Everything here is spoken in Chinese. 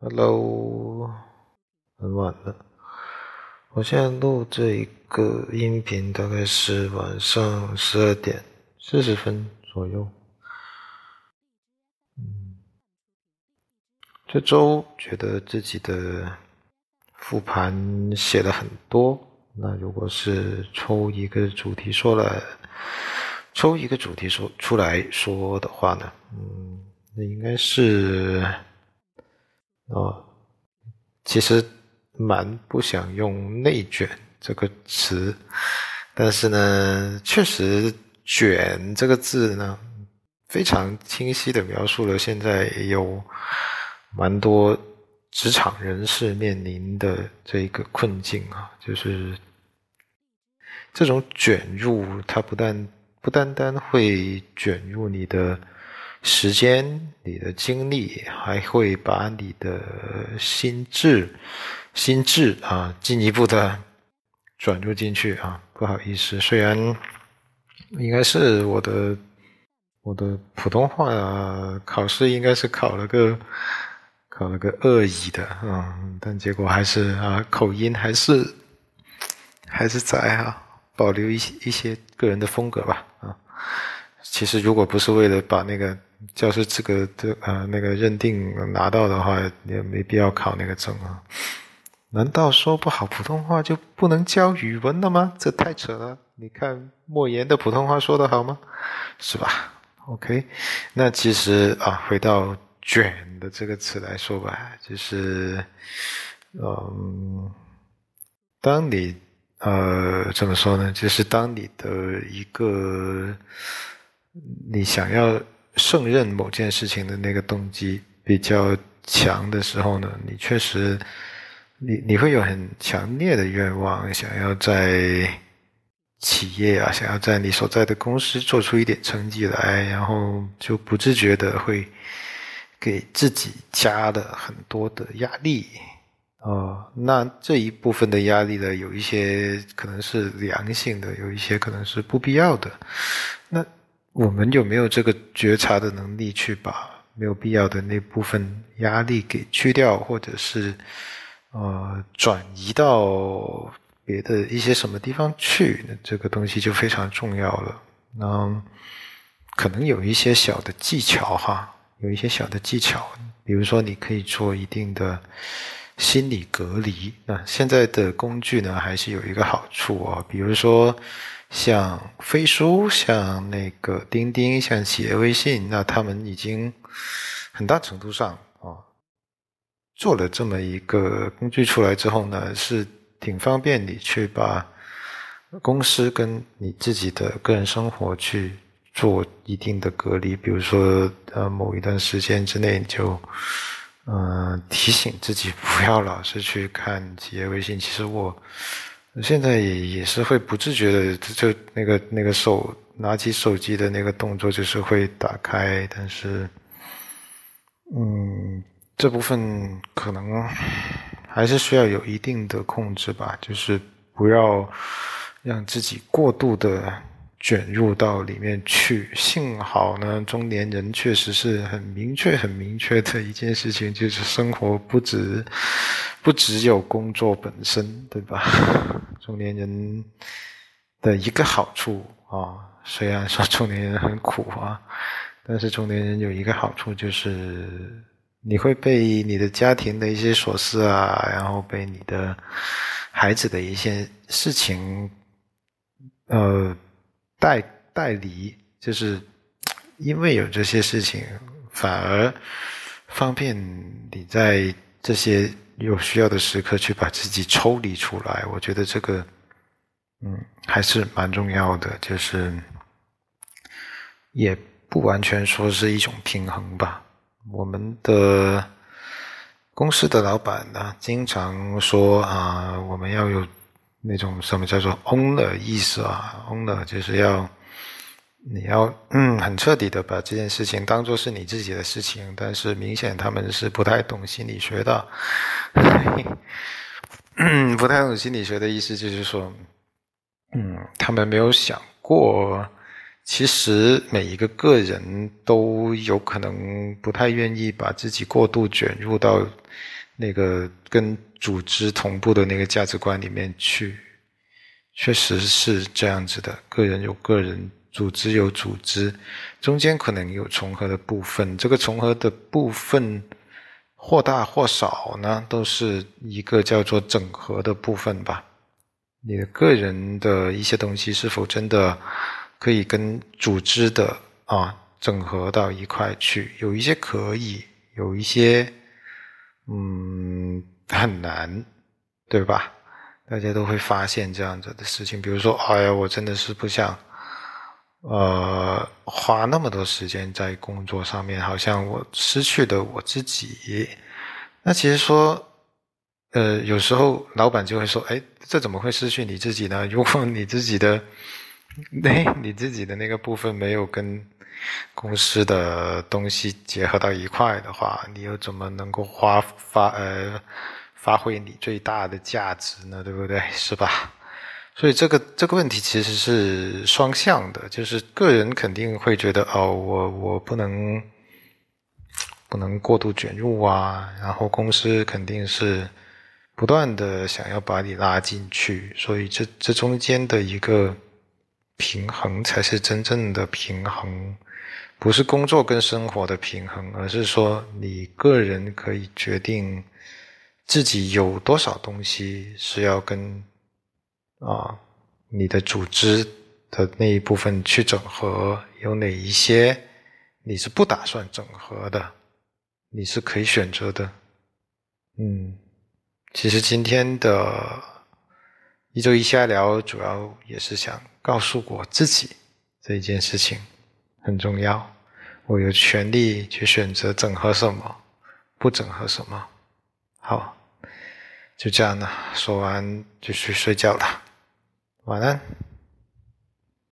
Hello，很晚了。我现在录这一个音频，大概是晚上十二点四十分左右。嗯，这周觉得自己的复盘写了很多。那如果是抽一个主题说了，抽一个主题说出来说的话呢，嗯，那应该是。哦，其实蛮不想用“内卷”这个词，但是呢，确实“卷”这个字呢，非常清晰的描述了现在有蛮多职场人士面临的这一个困境啊，就是这种卷入，它不但不单单会卷入你的。时间，你的精力还会把你的心智、心智啊进一步的转入进去啊。不好意思，虽然应该是我的我的普通话啊考试应该是考了个考了个二乙的啊，但结果还是啊口音还是还是在啊，保留一些一些个人的风格吧啊。其实如果不是为了把那个。教师资格的啊，那个认定拿到的话，也没必要考那个证啊。难道说不好普通话就不能教语文了吗？这太扯了！你看莫言的普通话说的好吗？是吧？OK，那其实啊，回到“卷”的这个词来说吧，就是，嗯，当你呃怎么说呢？就是当你的一个你想要。胜任某件事情的那个动机比较强的时候呢，你确实，你你会有很强烈的愿望，想要在企业啊，想要在你所在的公司做出一点成绩来，然后就不自觉的会给自己加了很多的压力。哦，那这一部分的压力呢，有一些可能是良性的，有一些可能是不必要的，我们有没有这个觉察的能力，去把没有必要的那部分压力给去掉，或者是呃转移到别的一些什么地方去？那这个东西就非常重要了。那可能有一些小的技巧哈，有一些小的技巧，比如说你可以做一定的心理隔离。那现在的工具呢，还是有一个好处啊，比如说。像飞书、像那个钉钉、像企业微信，那他们已经很大程度上啊做了这么一个工具出来之后呢，是挺方便你去把公司跟你自己的个人生活去做一定的隔离。比如说，呃，某一段时间之内就嗯提醒自己不要老是去看企业微信。其实我。现在也也是会不自觉的，就那个那个手拿起手机的那个动作，就是会打开，但是，嗯，这部分可能还是需要有一定的控制吧，就是不要让自己过度的。卷入到里面去，幸好呢，中年人确实是很明确、很明确的一件事情，就是生活不止不只有工作本身，对吧？中年人的一个好处啊，虽然说中年人很苦啊，但是中年人有一个好处就是，你会被你的家庭的一些琐事啊，然后被你的孩子的一些事情，呃。带带离，就是因为有这些事情，反而方便你在这些有需要的时刻去把自己抽离出来。我觉得这个，嗯，还是蛮重要的。就是也不完全说是一种平衡吧。我们的公司的老板呢，经常说啊，我们要有。那种什么叫做 owner 意识啊？owner 就是要你要嗯很彻底的把这件事情当做是你自己的事情，但是明显他们是不太懂心理学的，不太懂心理学的意思就是说，嗯，他们没有想过其实每一个个人都有可能不太愿意把自己过度卷入到那个跟组织同步的那个价值观里面去，确实是这样子的。个人有个人，组织有组织，中间可能有重合的部分。这个重合的部分或大或少呢，都是一个叫做整合的部分吧。你的个人的一些东西是否真的？可以跟组织的啊整合到一块去，有一些可以，有一些嗯很难，对吧？大家都会发现这样子的事情，比如说，哎呀，我真的是不想呃花那么多时间在工作上面，好像我失去了我自己。那其实说，呃，有时候老板就会说，哎，这怎么会失去你自己呢？如果你自己的。对你自己的那个部分没有跟公司的东西结合到一块的话，你又怎么能够发发呃发挥你最大的价值呢？对不对？是吧？所以这个这个问题其实是双向的，就是个人肯定会觉得哦，我我不能不能过度卷入啊，然后公司肯定是不断的想要把你拉进去，所以这这中间的一个。平衡才是真正的平衡，不是工作跟生活的平衡，而是说你个人可以决定自己有多少东西是要跟啊你的组织的那一部分去整合，有哪一些你是不打算整合的，你是可以选择的。嗯，其实今天的一周一下聊，主要也是想。告诉我自己这一件事情很重要，我有权利去选择整合什么，不整合什么。好，就这样了，说完就去睡觉了，晚安。